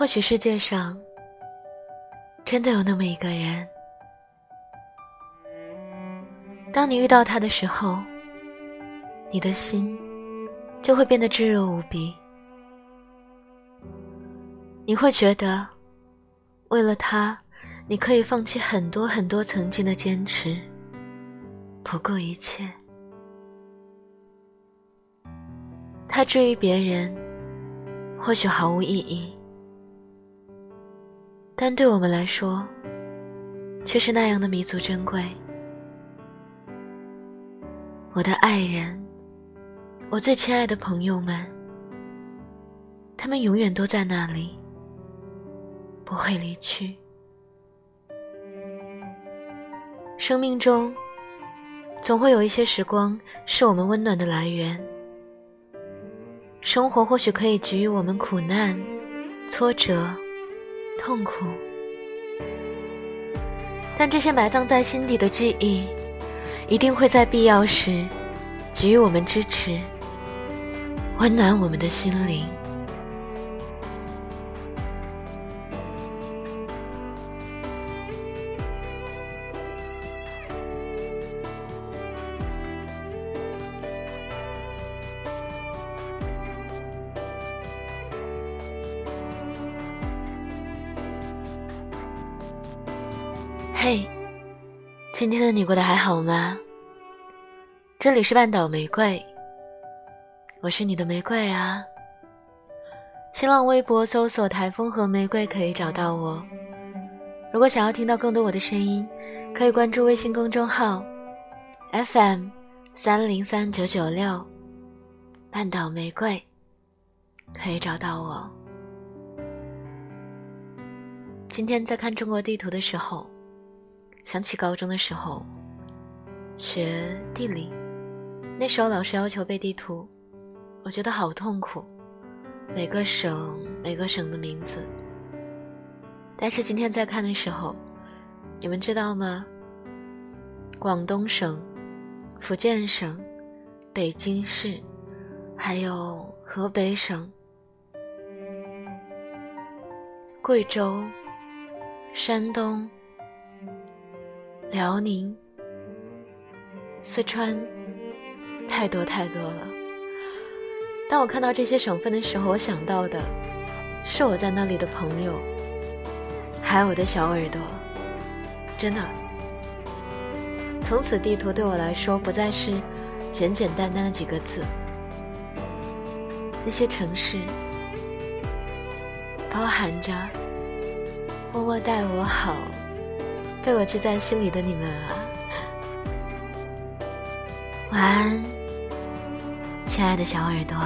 或许世界上真的有那么一个人，当你遇到他的时候，你的心就会变得炙热无比。你会觉得，为了他，你可以放弃很多很多曾经的坚持，不顾一切。他至于别人，或许毫无意义。但对我们来说，却是那样的弥足珍贵。我的爱人，我最亲爱的朋友们，他们永远都在那里，不会离去。生命中，总会有一些时光是我们温暖的来源。生活或许可以给予我们苦难、挫折。痛苦，但这些埋葬在心底的记忆，一定会在必要时给予我们支持，温暖我们的心灵。嘿，今天的你过得还好吗？这里是半岛玫瑰，我是你的玫瑰啊。新浪微博搜索“台风和玫瑰”可以找到我。如果想要听到更多我的声音，可以关注微信公众号 FM 三零三九九六半岛玫瑰，可以找到我。今天在看中国地图的时候。想起高中的时候，学地理，那时候老师要求背地图，我觉得好痛苦，每个省每个省的名字。但是今天在看的时候，你们知道吗？广东省、福建省、北京市，还有河北省、贵州、山东。辽宁、四川，太多太多了。当我看到这些省份的时候，我想到的是我在那里的朋友，还有我的小耳朵。真的，从此地图对我来说不再是简简单单的几个字，那些城市包含着默默待我好。被我记在心里的你们啊，晚安，亲爱的小耳朵。